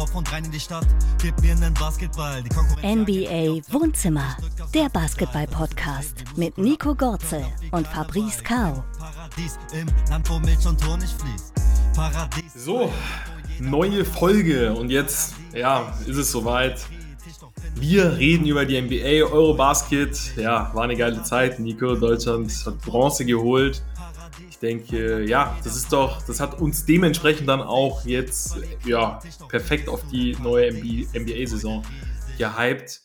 Dorf und rein in die Stadt. Gib mir einen Basketball. NBA Wohnzimmer, der Basketball-Podcast mit Nico Gorzel und Fabrice Kao. Paradies im Land, wo Milch und Honig fließt. Paradies. So, neue Folge und jetzt, ja, ist es soweit. Wir reden über die NBA, Eurobasket. Ja, war eine geile Zeit. Nico, Deutschland hat Bronze geholt. Ich denke, ja, das ist doch, das hat uns dementsprechend dann auch jetzt, ja, perfekt auf die neue NBA-Saison gehypt.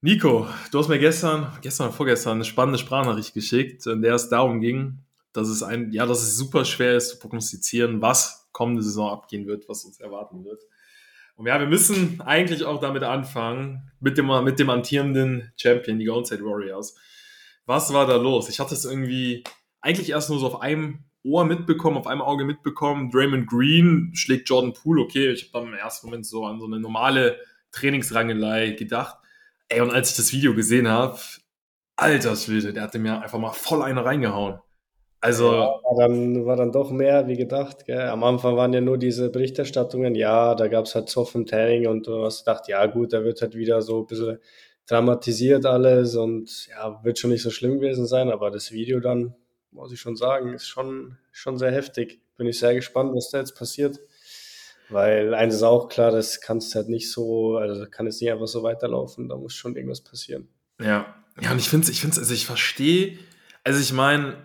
Nico, du hast mir gestern, gestern oder vorgestern eine spannende Sprachnachricht geschickt, in der es darum ging, dass es ein, ja, dass es super schwer ist zu prognostizieren, was kommende Saison abgehen wird, was uns erwarten wird. Und ja, wir müssen eigentlich auch damit anfangen, mit dem, mit dem amtierenden Champion, die Golden State Warriors. Was war da los? Ich hatte es irgendwie eigentlich erst nur so auf einem Ohr mitbekommen, auf einem Auge mitbekommen. Draymond Green schlägt Jordan Poole. Okay, ich habe dann im ersten Moment so an so eine normale Trainingsrangelei gedacht. Ey, und als ich das Video gesehen habe, alter Schwede, der hatte mir einfach mal voll eine reingehauen. Also. Ja, war, dann, war dann doch mehr wie gedacht. Gell? Am Anfang waren ja nur diese Berichterstattungen, ja, da gab es halt Zoff und Tanning und du hast gedacht, ja gut, da wird halt wieder so ein bisschen dramatisiert alles und ja, wird schon nicht so schlimm gewesen sein, aber das Video dann, muss ich schon sagen, ist schon, schon sehr heftig. Bin ich sehr gespannt, was da jetzt passiert. Weil eines ist auch klar, das kannst halt nicht so, also kann es nicht einfach so weiterlaufen, da muss schon irgendwas passieren. Ja, ja, und ich finde es, ich finde also ich verstehe, also ich meine,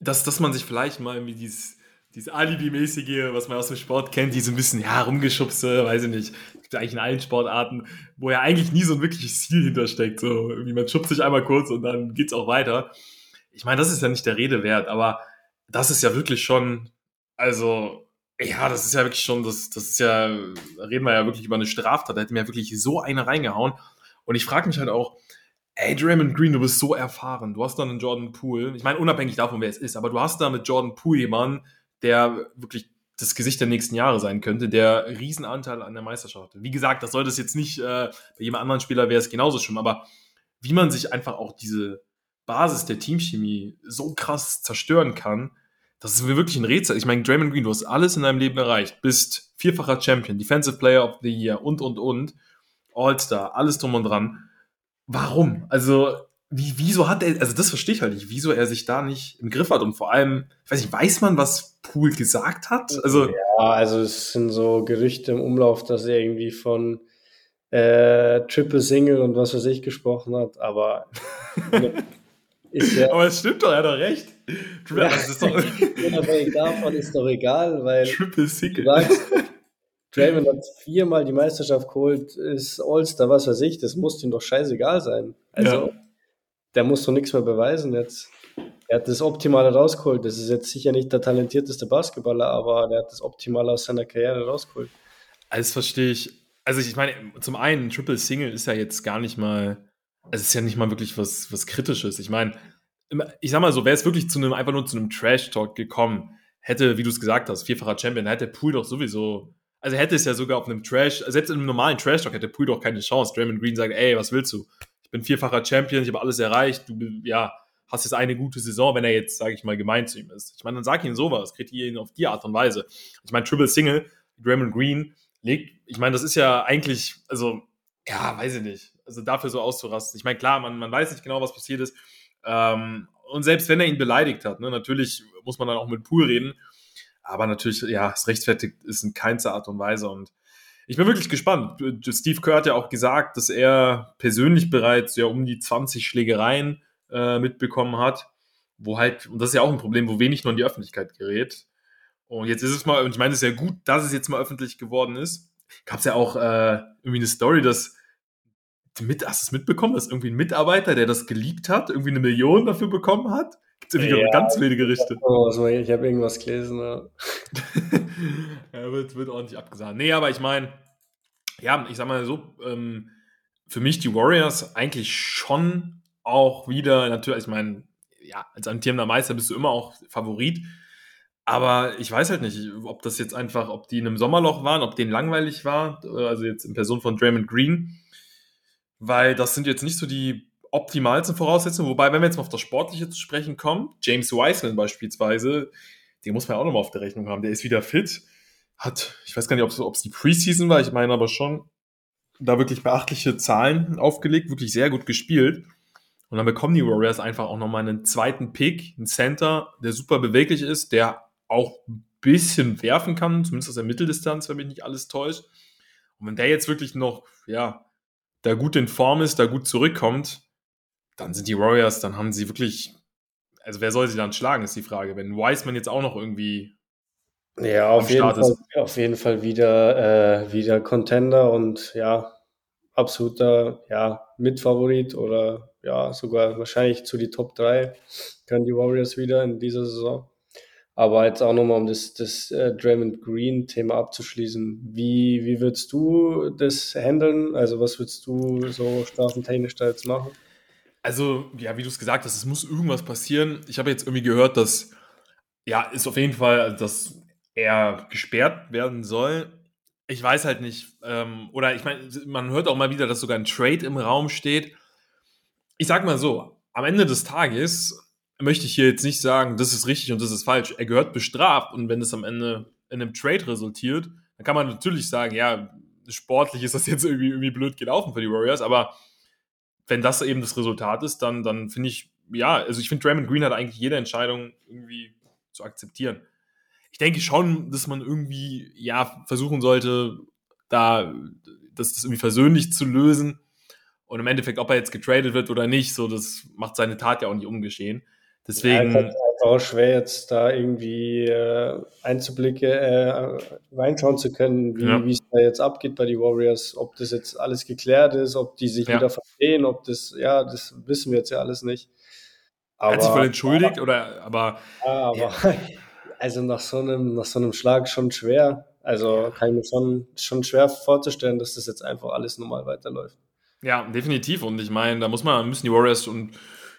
dass, dass man sich vielleicht mal irgendwie dieses, dieses Alibi-mäßige, was man aus dem Sport kennt, diese ein bisschen, ja, rumgeschubse, weiß ich nicht, gibt eigentlich in allen Sportarten, wo ja eigentlich nie so ein wirkliches Ziel hintersteckt, so, irgendwie man schubst sich einmal kurz und dann geht's auch weiter. Ich meine, das ist ja nicht der Rede wert, aber das ist ja wirklich schon, also, ja, das ist ja wirklich schon, das, das ist ja, reden wir ja wirklich über eine Straftat, da hätte mir ja wirklich so eine reingehauen. Und ich frage mich halt auch, ey, Draymond Green, du bist so erfahren. Du hast dann einen Jordan Poole. Ich meine, unabhängig davon, wer es ist, aber du hast da mit Jordan Poole jemanden, der wirklich das Gesicht der nächsten Jahre sein könnte, der Riesenanteil an der Meisterschaft hat. Wie gesagt, das soll das jetzt nicht, äh, bei jedem anderen Spieler wäre es genauso schlimm, aber wie man sich einfach auch diese Basis der Teamchemie so krass zerstören kann, das ist mir wirklich ein Rätsel. Ich meine, Draymond Green, du hast alles in deinem Leben erreicht, bist vierfacher Champion, Defensive Player of the Year und, und, und, All-Star, alles drum und dran warum? Also, wie, wieso hat er, also das verstehe ich halt nicht, wieso er sich da nicht im Griff hat und vor allem, ich weiß nicht, weiß man, was Pool gesagt hat? Also, ja, also es sind so Gerüchte im Umlauf, dass er irgendwie von äh, Triple Single und was weiß ich gesprochen hat, aber ist ja, aber es stimmt doch, er hat doch recht. Ja, das ist doch unabhängig davon ist doch egal, weil Triple Single. Du sagst, Draymond hat viermal die Meisterschaft geholt, ist All-Star, was weiß ich, das muss ihm doch scheißegal sein. Also, ja. der muss doch nichts mehr beweisen jetzt. Er hat das Optimale rausgeholt. Das ist jetzt sicher nicht der talentierteste Basketballer, aber er hat das Optimale aus seiner Karriere rausgeholt. Alles verstehe ich. Also ich meine, zum einen, Triple Single ist ja jetzt gar nicht mal, es ist ja nicht mal wirklich was, was Kritisches. Ich meine, ich sag mal so, wäre es wirklich zu einem, einfach nur zu einem Trash-Talk gekommen, hätte, wie du es gesagt hast, vierfacher Champion, hätte Pool doch sowieso also hätte es ja sogar auf einem Trash, selbst in einem normalen Trash-Talk hätte Poole doch keine Chance. Draymond Green sagt, ey, was willst du? Ich bin vierfacher Champion, ich habe alles erreicht, du, ja, hast jetzt eine gute Saison, wenn er jetzt, sage ich mal, gemein zu ihm ist. Ich meine, dann sag ihm sowas, kritisiere ihn auf die Art und Weise. Ich meine, Triple Single, Draymond Green legt, ich meine, das ist ja eigentlich, also, ja, weiß ich nicht, also dafür so auszurasten. Ich meine, klar, man, man weiß nicht genau, was passiert ist. Ähm, und selbst wenn er ihn beleidigt hat, ne, natürlich muss man dann auch mit Pool reden. Aber natürlich, ja, es rechtfertigt ist in keinster Art und Weise. Und ich bin wirklich gespannt. Steve Kerr hat ja auch gesagt, dass er persönlich bereits ja um die 20 Schlägereien äh, mitbekommen hat, wo halt, und das ist ja auch ein Problem, wo wenig nur in die Öffentlichkeit gerät. Und jetzt ist es mal, und ich meine, es ist ja gut, dass es jetzt mal öffentlich geworden ist. Gab es ja auch äh, irgendwie eine Story, dass mit, hast du es mitbekommen, dass irgendwie ein Mitarbeiter, der das geleakt hat, irgendwie eine Million dafür bekommen hat? Gibt es ja, ganz wilde Gerichte. Also, ich habe irgendwas gelesen. Ja, ja wird, wird ordentlich abgesagt. Nee, aber ich meine, ja, ich sag mal so, ähm, für mich die Warriors eigentlich schon auch wieder, natürlich, ich meine, ja, als amtierender Meister bist du immer auch Favorit. Aber ich weiß halt nicht, ob das jetzt einfach, ob die in einem Sommerloch waren, ob denen langweilig war, also jetzt in Person von Draymond Green, weil das sind jetzt nicht so die optimalsten Voraussetzungen. Wobei, wenn wir jetzt mal auf das Sportliche zu sprechen kommen, James Wiseman beispielsweise, den muss man auch nochmal auf der Rechnung haben. Der ist wieder fit, hat, ich weiß gar nicht, ob es die Preseason war, ich meine aber schon, da wirklich beachtliche Zahlen aufgelegt, wirklich sehr gut gespielt. Und dann bekommen die Warriors einfach auch nochmal einen zweiten Pick, einen Center, der super beweglich ist, der auch ein bisschen werfen kann, zumindest aus der Mitteldistanz, wenn mich nicht alles täuscht. Und wenn der jetzt wirklich noch, ja, da gut in Form ist, da gut zurückkommt, dann sind die Warriors, dann haben sie wirklich, also wer soll sie dann schlagen, ist die Frage. Wenn Wiseman jetzt auch noch irgendwie ja, auf jeden, Fall, auf jeden Fall wieder, äh, wieder Contender und ja, absoluter ja, Mitfavorit oder ja, sogar wahrscheinlich zu die Top 3 können die Warriors wieder in dieser Saison. Aber jetzt auch nochmal, um das, das äh, Draymond Green-Thema abzuschließen. Wie, wie würdest du das handeln? Also, was würdest du so strafentechnisch da jetzt machen? Also, ja, wie du es gesagt hast, es muss irgendwas passieren. Ich habe jetzt irgendwie gehört, dass, ja, ist auf jeden Fall, dass er gesperrt werden soll. Ich weiß halt nicht. Ähm, oder ich meine, man hört auch mal wieder, dass sogar ein Trade im Raum steht. Ich sag mal so, am Ende des Tages möchte ich hier jetzt nicht sagen, das ist richtig und das ist falsch. Er gehört bestraft und wenn es am Ende in einem Trade resultiert, dann kann man natürlich sagen, ja, sportlich ist das jetzt irgendwie, irgendwie blöd gelaufen für die Warriors, aber wenn das eben das Resultat ist, dann, dann finde ich, ja, also ich finde, Draymond Green hat eigentlich jede Entscheidung irgendwie zu akzeptieren. Ich denke schon, dass man irgendwie, ja, versuchen sollte, da das, das irgendwie versöhnlich zu lösen. Und im Endeffekt, ob er jetzt getradet wird oder nicht, so, das macht seine Tat ja auch nicht umgeschehen. Deswegen. Ja, auch schwer, jetzt da irgendwie äh, Einzublicke äh, reinschauen zu können, wie ja. es da jetzt abgeht bei den Warriors, ob das jetzt alles geklärt ist, ob die sich ja. wieder verstehen, ob das, ja, das wissen wir jetzt ja alles nicht. Aber, Hat sich voll entschuldigt, aber, oder, aber. Ja, aber, also nach so einem, nach so einem Schlag schon schwer. Also kann ich mir schon, schon schwer vorzustellen, dass das jetzt einfach alles normal weiterläuft. Ja, definitiv. Und ich meine, da muss man, müssen die Warriors und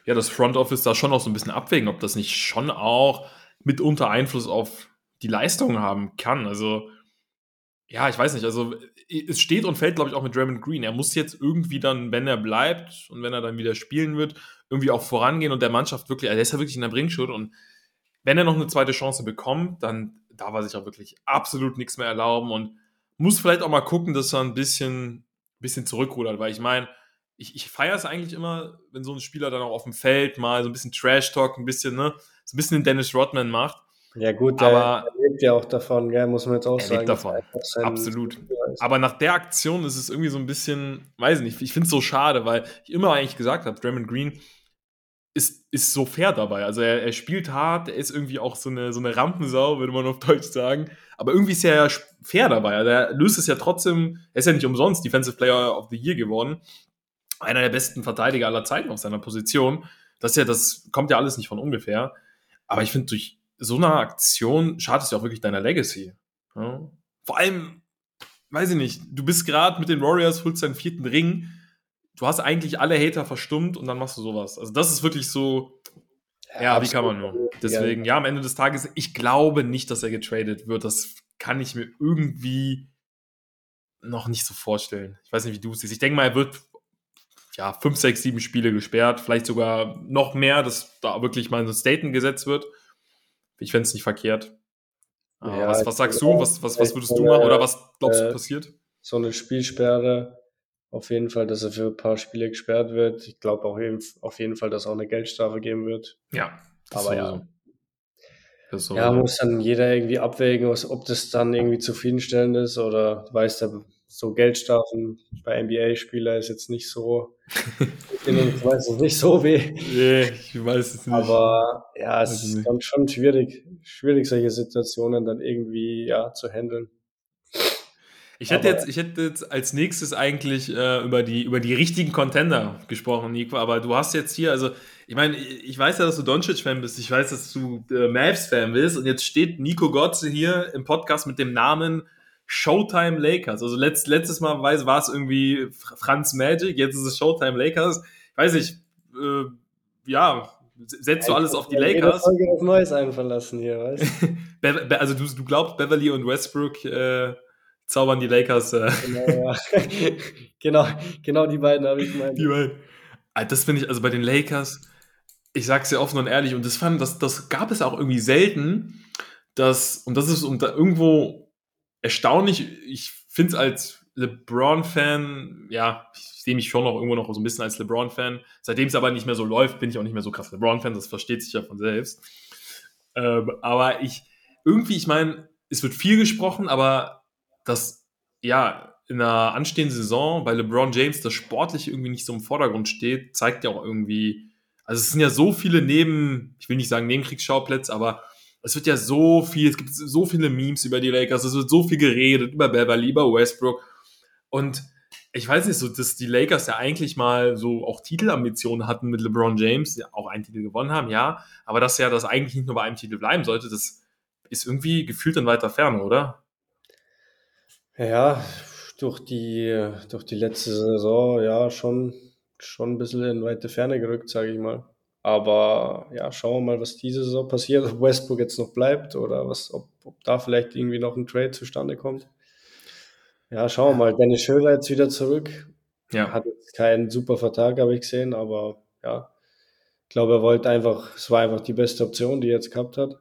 ja, das Front Office da schon auch so ein bisschen abwägen, ob das nicht schon auch mitunter Einfluss auf die Leistung haben kann. Also, ja, ich weiß nicht. Also, es steht und fällt, glaube ich, auch mit Draymond Green. Er muss jetzt irgendwie dann, wenn er bleibt und wenn er dann wieder spielen wird, irgendwie auch vorangehen und der Mannschaft wirklich, also er ist ja wirklich in der Bringschuld und wenn er noch eine zweite Chance bekommt, dann darf er sich auch wirklich absolut nichts mehr erlauben und muss vielleicht auch mal gucken, dass er ein bisschen, bisschen zurückrudert, weil ich meine, ich, ich feiere es eigentlich immer, wenn so ein Spieler dann auch auf dem Feld mal so ein bisschen Trash-Talk, ein bisschen, ne, so ein bisschen den Dennis Rodman macht. Ja, gut, aber, der lebt ja auch davon, gell, muss man jetzt auch er sagen. Lebt davon. Absolut. Aber nach der Aktion ist es irgendwie so ein bisschen, weiß nicht, ich finde es so schade, weil ich immer eigentlich gesagt habe, Draymond Green ist, ist so fair dabei. Also er, er spielt hart, er ist irgendwie auch so eine, so eine Rampensau, würde man auf Deutsch sagen. Aber irgendwie ist er ja fair dabei. Also er löst es ja trotzdem, er ist ja nicht umsonst Defensive Player of the Year geworden einer der besten Verteidiger aller Zeiten auf seiner Position. Das ja, das kommt ja alles nicht von ungefähr. Aber ich finde, durch so eine Aktion schadet es ja auch wirklich deiner Legacy. Ja? Vor allem, weiß ich nicht, du bist gerade mit den Warriors, holst deinen vierten Ring. Du hast eigentlich alle Hater verstummt und dann machst du sowas. Also, das ist wirklich so. Ja, ja wie kann man nur? Deswegen, ja, am Ende des Tages, ich glaube nicht, dass er getradet wird. Das kann ich mir irgendwie noch nicht so vorstellen. Ich weiß nicht, wie du es siehst. Ich denke mal, er wird ja, fünf, sechs, sieben Spiele gesperrt, vielleicht sogar noch mehr, dass da wirklich mal ein Statement gesetzt wird. Ich fände es nicht verkehrt. Ja, was, was, sagst du? Was, was, was würdest du machen? Oder was glaubst du äh, passiert? So eine Spielsperre, auf jeden Fall, dass er für ein paar Spiele gesperrt wird. Ich glaube auch auf jeden Fall, dass auch eine Geldstrafe geben wird. Ja, aber ja. So. Ja, muss dann jeder irgendwie abwägen, ob das dann irgendwie zufriedenstellend ist oder weiß der so Geldstrafen bei NBA-Spieler ist jetzt nicht so, ich weiß es nicht so weh. Nee, ich weiß es nicht. Aber ja, es ist dann schon schwierig, schwierig, solche Situationen dann irgendwie ja, zu handeln. Ich hätte, jetzt, ich hätte jetzt als nächstes eigentlich äh, über, die, über die richtigen Contender gesprochen, Nico, aber du hast jetzt hier, also ich meine, ich weiß ja, dass du Doncic-Fan bist, ich weiß, dass du äh, Mavs-Fan bist und jetzt steht Nico Gotze hier im Podcast mit dem Namen Showtime Lakers. Also letzt, letztes Mal weiß, war es irgendwie Franz Magic, jetzt ist es Showtime Lakers. Ich weiß nicht, äh, ja, setzt du alles auf die Lakers? Folge auf Neues einfallen lassen hier, weißt du? also du, du glaubst, Beverly und Westbrook äh, zaubern die Lakers. Äh. Genau, ja. genau, genau die beiden habe ich gemeint. Die beiden. Das finde ich, also bei den Lakers, ich sag's dir offen und ehrlich, und das fand, das, das gab es auch irgendwie selten, dass, und das ist und da irgendwo erstaunlich. Ich finde es als LeBron-Fan, ja, ich sehe mich schon noch irgendwo noch so ein bisschen als LeBron-Fan. Seitdem es aber nicht mehr so läuft, bin ich auch nicht mehr so krass LeBron-Fan, das versteht sich ja von selbst. Ähm, aber ich, irgendwie, ich meine, es wird viel gesprochen, aber das, ja, in einer anstehenden Saison bei LeBron James das Sportliche irgendwie nicht so im Vordergrund steht, zeigt ja auch irgendwie, also es sind ja so viele Neben, ich will nicht sagen Nebenkriegsschauplätze, aber es wird ja so viel, es gibt so viele Memes über die Lakers, es wird so viel geredet über Beverly, über Westbrook und ich weiß nicht, so, dass die Lakers ja eigentlich mal so auch Titelambitionen hatten mit LeBron James, ja, auch einen Titel gewonnen haben, ja, aber dass ja das eigentlich nicht nur bei einem Titel bleiben sollte, das ist irgendwie gefühlt in weiter Ferne, oder? Ja, durch die, durch die letzte Saison, ja, schon, schon ein bisschen in weite Ferne gerückt, sage ich mal. Aber ja, schauen wir mal, was diese Saison passiert, ob Westbrook jetzt noch bleibt oder was, ob, ob da vielleicht irgendwie noch ein Trade zustande kommt. Ja, schauen wir mal. Dennis Schöler jetzt wieder zurück. Ja. Hat jetzt keinen super Vertrag, habe ich gesehen, aber ja, ich glaube, er wollte einfach, es war einfach die beste Option, die er jetzt gehabt hat.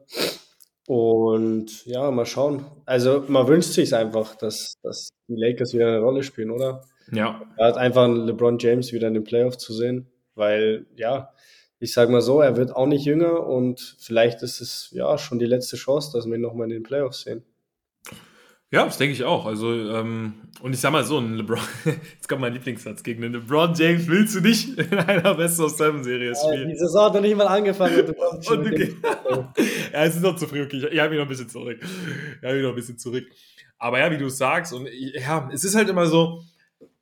Und ja, mal schauen. Also man wünscht sich einfach, dass, dass die Lakers wieder eine Rolle spielen, oder? Ja. Er hat einfach einen LeBron James wieder in den Playoffs zu sehen, weil ja, ich sage mal so, er wird auch nicht jünger und vielleicht ist es ja schon die letzte Chance, dass wir ihn nochmal in den Playoffs sehen. Ja, das denke ich auch. Also, ähm, und ich sag mal so, ein LeBron, jetzt kommt mein Lieblingssatz, gegen den LeBron James willst du nicht in einer Best of Seven Serie spielen. die Saison hat noch nicht mal angefangen. Und du Und du ja, es ist noch zu früh, okay. Ich, ich habe mich noch ein bisschen zurück. Ich habe mich noch ein bisschen zurück. Aber ja, wie du sagst, und ja, es ist halt immer so,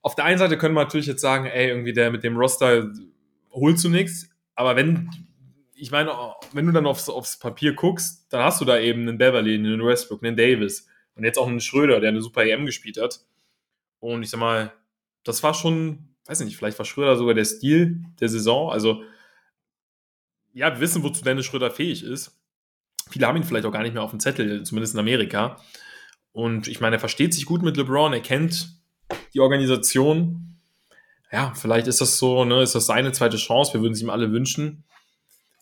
auf der einen Seite können wir natürlich jetzt sagen, ey, irgendwie der mit dem Roster holst du nichts. Aber wenn, ich meine, wenn du dann aufs, aufs Papier guckst, dann hast du da eben einen Beverly, einen Westbrook, einen Davis und jetzt auch einen Schröder, der eine super EM gespielt hat. Und ich sag mal, das war schon, weiß nicht, vielleicht war Schröder sogar der Stil der Saison. Also, ja, wir wissen, wozu Dennis Schröder fähig ist. Viele haben ihn vielleicht auch gar nicht mehr auf dem Zettel, zumindest in Amerika. Und ich meine, er versteht sich gut mit LeBron, er kennt die Organisation. Ja, vielleicht ist das so, ne, ist das seine zweite Chance. Wir würden es ihm alle wünschen.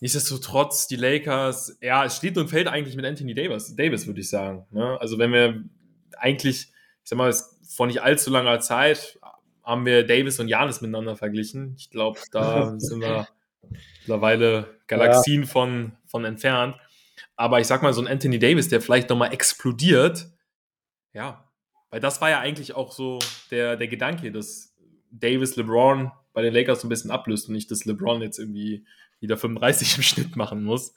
Nichtsdestotrotz, die Lakers, ja, es steht und fällt eigentlich mit Anthony Davis, Davis würde ich sagen. Ne? Also wenn wir eigentlich, ich sag mal, vor nicht allzu langer Zeit haben wir Davis und Janis miteinander verglichen. Ich glaube, da sind wir mittlerweile Galaxien von, von entfernt. Aber ich sag mal, so ein Anthony Davis, der vielleicht nochmal explodiert, ja, weil das war ja eigentlich auch so der, der Gedanke, dass Davis LeBron bei den Lakers so ein bisschen ablöst und nicht, dass LeBron jetzt irgendwie wieder 35 im Schnitt machen muss.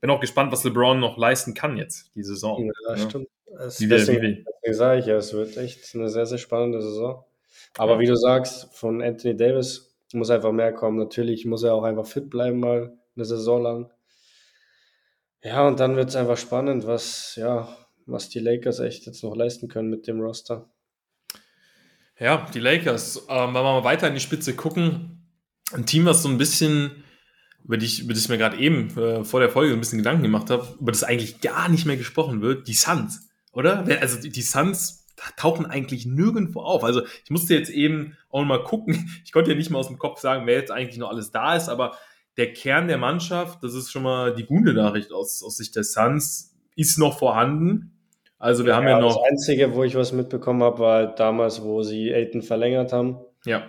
Bin auch gespannt, was LeBron noch leisten kann jetzt, die Saison. Ja, Ja. stimmt. Es, Wie deswegen, wie deswegen sage ich ja, es wird echt eine sehr, sehr spannende Saison. Aber wie du sagst, von Anthony Davis muss einfach mehr kommen. Natürlich muss er auch einfach fit bleiben, mal eine Saison lang. Ja, und dann wird es einfach spannend, was, ja, was die Lakers echt jetzt noch leisten können mit dem Roster. Ja, die Lakers, ähm, wenn wir mal weiter in die Spitze gucken, ein Team, was so ein bisschen, über, die über das ich mir gerade eben äh, vor der Folge so ein bisschen Gedanken gemacht habe, über das eigentlich gar nicht mehr gesprochen wird, die Suns, oder? Also die, die Suns tauchen eigentlich nirgendwo auf. Also ich musste jetzt eben auch mal gucken, ich konnte ja nicht mal aus dem Kopf sagen, wer jetzt eigentlich noch alles da ist, aber der Kern der Mannschaft, das ist schon mal die gute Nachricht aus, aus Sicht der Suns, ist noch vorhanden. Also wir haben ja, noch, Das Einzige, wo ich was mitbekommen habe, war halt damals, wo sie Aiton verlängert haben. ja,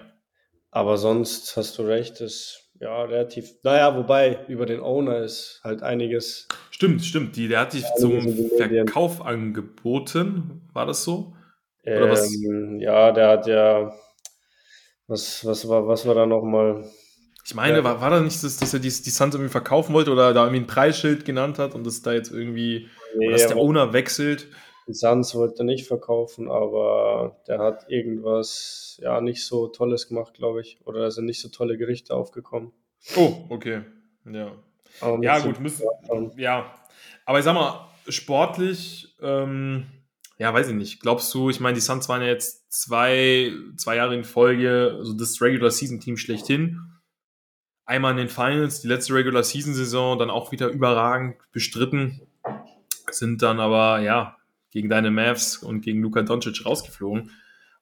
Aber sonst hast du recht, ist ja relativ. Naja, wobei über den Owner ist halt einiges. Stimmt, stimmt. Die, der hat sich Ja, zum. Verkauf angeboten. War das so? Oder was? Ähm, ja, der hat ja. Was, was, war, was war da nochmal? Ich meine, Ja. war, war das nicht, dass, dass er die, die Suns irgendwie verkaufen wollte oder da irgendwie ein Preisschild genannt hat und das da jetzt irgendwie, oder dass der Owner wechselt? die Suns wollte nicht verkaufen, aber der hat irgendwas ja nicht so Tolles gemacht, glaube ich. Oder da sind nicht so tolle Gerichte aufgekommen. Oh, okay. Ja. Aber Ja, gut, müssen, ja. Aber ich sag mal, sportlich, ähm, ja, weiß ich nicht. Glaubst du, ich meine, die Suns waren ja jetzt zwei, zwei Jahre in Folge, so das Regular Season Team schlechthin. Einmal in den Finals, die letzte Regular Season Saison, dann auch wieder überragend bestritten. Sind dann aber, ja, gegen deine Mavs und gegen Luka Doncic rausgeflogen.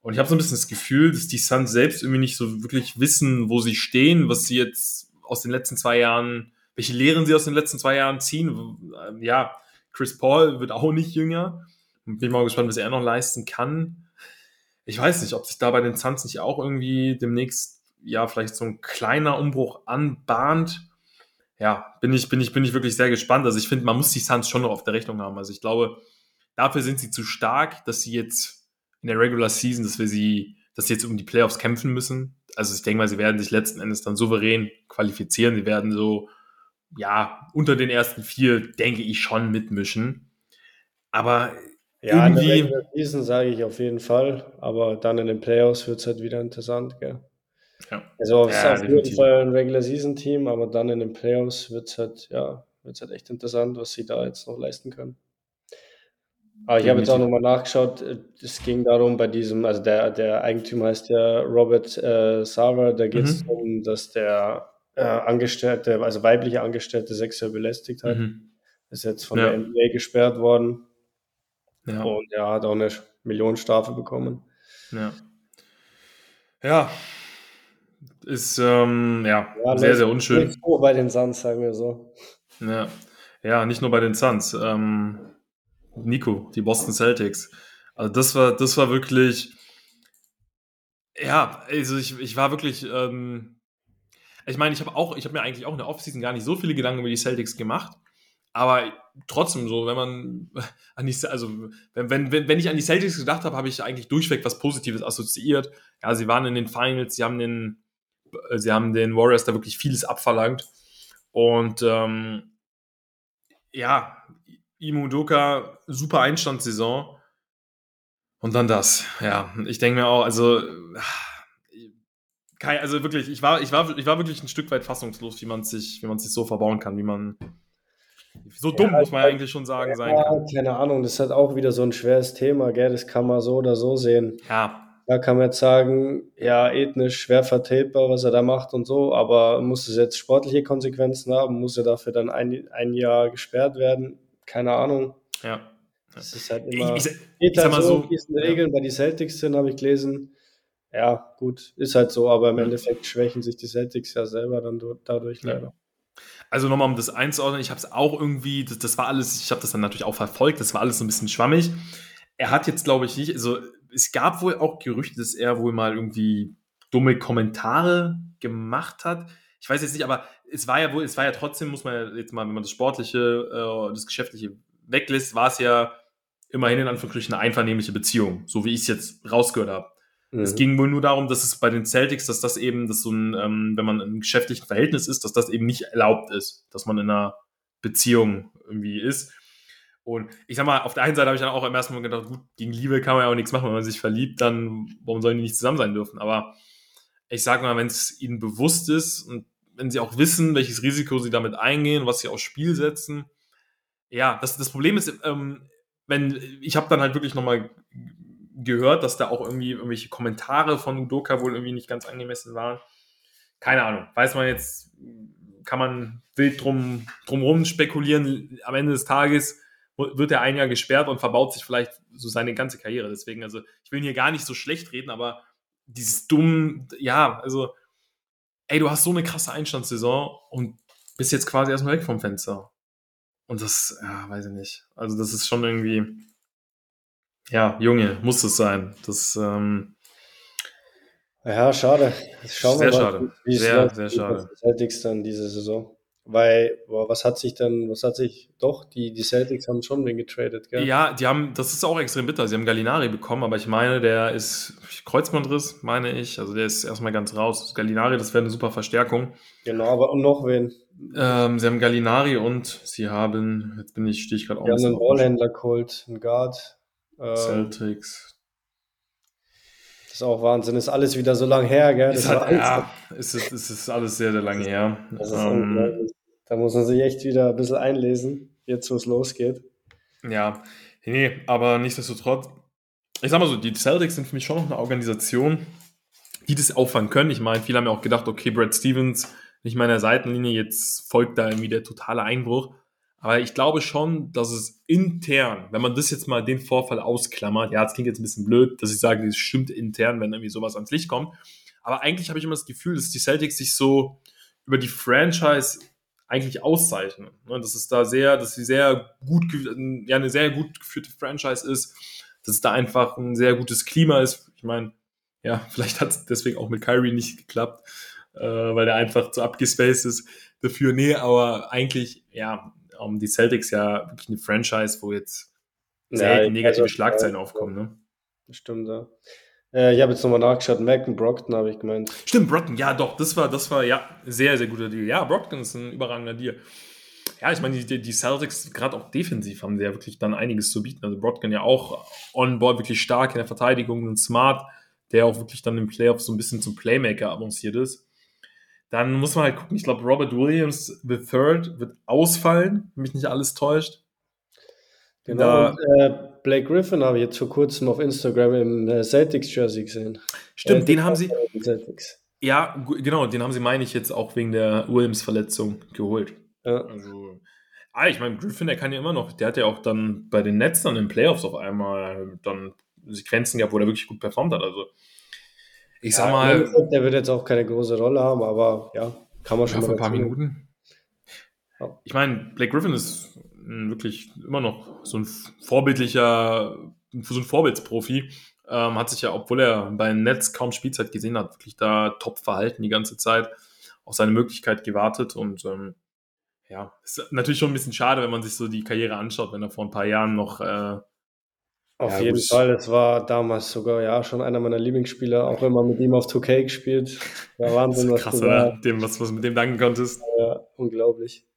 Und ich habe so ein bisschen das Gefühl, dass die Suns selbst irgendwie nicht so wirklich wissen, wo sie stehen, was sie jetzt aus den letzten zwei Jahren, welche Lehren sie aus den letzten zwei Jahren ziehen. Ja, Chris Paul wird auch nicht jünger. Bin mal gespannt, was er noch leisten kann. Ich weiß nicht, ob sich da bei den Suns nicht auch irgendwie demnächst, ja, vielleicht so ein kleiner Umbruch anbahnt. Ja, bin ich, bin ich, bin ich wirklich sehr gespannt. Also ich finde, man muss die Suns schon noch auf der Rechnung haben. Also ich glaube, dafür sind sie zu stark, dass sie jetzt in der Regular Season, dass wir sie, dass sie jetzt um die Playoffs kämpfen müssen. Also ich denke mal, sie werden sich letzten Endes dann souverän qualifizieren. Sie werden so, ja, unter den ersten vier, denke ich, schon mitmischen. Aber Ja, in der irgendwie, Regular Season sage ich auf jeden Fall, aber dann in den Playoffs wird es halt wieder interessant, gell? Ja. Also es ist Ja, auf jeden. Fall ein Regular Season Team, aber dann in den Playoffs wird es halt, ja, wird's halt echt interessant, was sie da jetzt noch leisten können. Aber ich habe jetzt auch nochmal nachgeschaut, es ging darum bei diesem, also der, der Eigentümer heißt ja Robert äh, Sava, da geht es Mhm. darum, dass der äh, Angestellte, also weibliche Angestellte sexuell belästigt hat. Mhm. Ist jetzt von Ja. der NBA gesperrt worden Ja. und er hat auch eine Millionenstrafe bekommen. Ja. Ja. Ist, ähm, ja, Ja, sehr, sehr unschön. nicht so bei den Suns, sagen wir so. Ja. ja, nicht nur bei den Suns. Ähm, Nico, die Boston Celtics. Also das war, das war wirklich, ja, also ich, ich war wirklich, ähm, ich meine, ich habe auch, ich habe mir eigentlich auch in der Offseason gar nicht so viele Gedanken über die Celtics gemacht, aber trotzdem so, wenn man an die, also wenn, wenn, wenn ich an die Celtics gedacht habe, habe ich eigentlich durchweg was Positives assoziiert. Ja, sie waren in den Finals, sie haben den, sie haben den Warriors da wirklich vieles abverlangt und ähm, ja, Imu Doka, super Einstandssaison. Und dann das. Ja, ich denke mir auch, also, Kai, also wirklich, ich war, ich war, ich war wirklich ein Stück weit fassungslos, wie man sich, wie man sich so verbauen kann, wie man, so dumm, Ja, muss man ich- eigentlich schon sagen, sein Ja, kann. keine Ahnung, das ist halt auch wieder so ein schweres Thema, gell? Das kann man so oder so sehen. Ja, Da kann man jetzt sagen, ja, ethnisch schwer vertretbar, was er da macht und so, aber muss es jetzt sportliche Konsequenzen haben? Muss er dafür dann ein, ein Jahr gesperrt werden? Keine Ahnung. ja. Das ist halt Ich, immer. ich, geht ich sag halt mal so, so, den ja. Regeln bei die Celtics sind, habe ich gelesen. Ja, gut, ist halt so, aber im. Endeffekt schwächen sich die Celtics ja selber dann du- dadurch Ja. leider. Also nochmal, um das einzuordnen, ich habe es auch irgendwie, das, das war alles, ich habe das dann natürlich auch verfolgt, das war alles so ein bisschen schwammig. Er hat jetzt, glaube ich, nicht, also es gab wohl auch Gerüchte, dass er wohl mal irgendwie dumme Kommentare gemacht hat. Ich weiß jetzt nicht, aber es war ja wohl, es war ja trotzdem, muss man ja jetzt mal, wenn man das Sportliche, äh, das Geschäftliche weglässt, war es ja immerhin in Anführungsstrichen eine einvernehmliche Beziehung, so wie ich es jetzt rausgehört habe. Es Mhm. ging wohl nur darum, dass es bei den Celtics, dass das eben, dass so ein, ähm, wenn man im geschäftlichen Verhältnis ist, dass das eben nicht erlaubt ist, dass man in einer Beziehung irgendwie ist. Und ich sag mal, auf der einen Seite habe ich dann auch im ersten Mal gedacht, gut, gegen Liebe kann man ja auch nichts machen, wenn man sich verliebt, dann warum sollen die nicht zusammen sein dürfen? Aber ich sag mal, wenn es ihnen bewusst ist und wenn sie auch wissen, welches Risiko sie damit eingehen, was sie aufs Spiel setzen, ja, das, das Problem ist, ähm, wenn ich habe dann halt wirklich nochmal gehört, dass da auch irgendwie irgendwelche Kommentare von Udoka wohl irgendwie nicht ganz angemessen waren. Keine Ahnung, weiß man jetzt, kann man wild drum drumherum spekulieren. Am Ende des Tages wird er ein Jahr gesperrt und verbaut sich vielleicht so seine ganze Karriere. Deswegen, also ich will hier gar nicht so schlecht reden, aber dieses dumm, ja, also, ey, du hast so eine krasse Einstandssaison und bist jetzt quasi erstmal weg vom Fenster. Und das, ja, weiß ich nicht. Also, das ist schon irgendwie, ja, Junge, muss es sein. Das, ähm, Ja, schade. Schauen Sehr wir mal, schade. wie Sehr, sehr schade. Celtics dann diese Saison. Weil, boah, was hat sich denn, was hat sich, doch, die, die Celtics haben schon wen getradet, gell? Ja, die haben, das ist auch extrem bitter. Sie haben Gallinari bekommen, aber ich meine, der ist Kreuzbandriss, meine ich. Also der ist erstmal ganz raus. Gallinari, das wäre eine super Verstärkung. Genau, aber und noch wen? Ähm, sie haben Gallinari und sie haben, jetzt bin ich, stehe ich gerade auch Wir haben einen auf Ballhändler geholt, einen Guard. Ähm, Celtics. das ist auch Wahnsinn, ist alles wieder so lang her, gell? Das hat, alles- ja, es ist, es ist alles sehr, sehr lange her. Das ist Ähm. Da muss man sich echt wieder ein bisschen einlesen, jetzt wo es losgeht. Ja, nee, aber nichtsdestotrotz, ich sag mal so, die Celtics sind für mich schon noch eine Organisation, die das auffangen können. Ich meine, viele haben ja auch gedacht, okay, Brad Stevens nicht mehr in der Seitenlinie, jetzt folgt da irgendwie der totale Einbruch. Aber ich glaube schon, dass es intern, wenn man das jetzt mal den Vorfall ausklammert, ja, es klingt jetzt ein bisschen blöd, dass ich sage, das stimmt intern, wenn irgendwie sowas ans Licht kommt. Aber eigentlich habe ich immer das Gefühl, dass die Celtics sich so über die Franchise eigentlich auszeichnen. Ne? Dass es da sehr, dass sie sehr gut, ja, eine sehr gut geführte Franchise ist, dass es da einfach ein sehr gutes Klima ist. Ich meine, ja, vielleicht hat es deswegen auch mit Kyrie nicht geklappt, äh, weil er einfach zu abgespaced ist dafür. Nee, aber eigentlich, ja, um die Celtics ja wirklich eine Franchise, wo jetzt selten ja, negative also, Schlagzeilen ja, aufkommen. Ne? Stimmt, ja. Äh, ich habe jetzt nochmal nachgeschaut, Mac und Brockton habe ich gemeint. Stimmt, Brockton, ja doch, das war, das war ja sehr, sehr guter Deal. Ja, Brockton ist ein überragender Deal. Ja, ich meine, die, die Celtics, gerade auch defensiv, haben sie ja wirklich dann einiges zu bieten. Also Brockton ja auch on-board wirklich stark in der Verteidigung und smart, der auch wirklich dann im Playoff so ein bisschen zum Playmaker avanciert ist. Dann muss man halt gucken, ich glaube, Robert Williams the Third wird ausfallen, wenn mich nicht alles täuscht. Genau, und, äh, Blake Griffin habe ich jetzt vor kurzem auf Instagram im äh, Celtics-Jersey gesehen. Stimmt, äh, den haben sie. Celtics. Ja, genau, den haben sie, meine ich, jetzt auch wegen der Williams-Verletzung geholt. Ja. Also, ah, ich meine, Griffin, der kann ja immer noch, der hat ja auch dann bei den Nets dann in den Playoffs auf einmal dann Sequenzen gehabt, wo er wirklich gut performt hat. Also, ich sag ja, mal. Der wird jetzt auch keine große Rolle haben, aber ja, kann man schon ja, mal. Für ein paar Minuten. Ich meine, Blake Griffin ist wirklich immer noch so ein vorbildlicher, so ein Vorbildsprofi. Ähm, hat sich ja, obwohl er bei Netz kaum Spielzeit gesehen hat, wirklich da top verhalten die ganze Zeit, auf seine Möglichkeit gewartet und ähm, ja, ist natürlich schon ein bisschen schade, wenn man sich so die Karriere anschaut, wenn er vor ein paar Jahren noch äh, auf ja, jeden gut. Fall, es war damals sogar ja schon einer meiner Lieblingsspieler, auch wenn man mit ihm auf 2K gespielt. War Wahnsinn, was krass, oder? Dem, was, was mit dem danken konntest. Ja, unglaublich.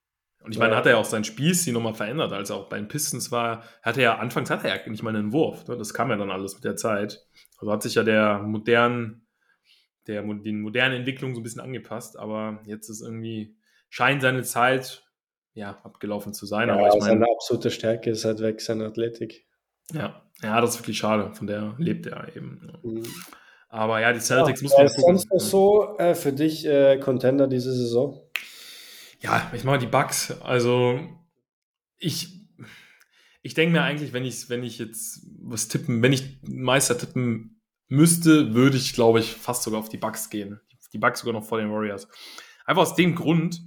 Und ich meine, hat er ja auch sein Spielstil nochmal verändert, als er auch bei den Pistons war. Hatte er anfangs hatte er ja nicht mal einen Wurf. Ne? Das kam ja dann alles mit der Zeit. Also hat sich ja der modernen, der, den modernen Entwicklungen so ein bisschen angepasst, aber jetzt ist irgendwie, scheint seine Zeit ja, abgelaufen zu sein. Ja, aber ich meine, seine absolute Stärke ist halt weg, seine Athletik. Ja, ja, das ist wirklich schade. Von der lebt er eben. Mhm. Aber ja, die Celtics ja, muss man ist sonst noch so äh, für dich äh, Contender diese Saison? Ja, ich mache die Bugs. Also ich, ich denke mir eigentlich, wenn ich, wenn ich jetzt was tippen, wenn ich Meister tippen müsste, würde ich, glaube ich, fast sogar auf die Bugs gehen. Die Bugs sogar noch vor den Warriors. Einfach aus dem Grund,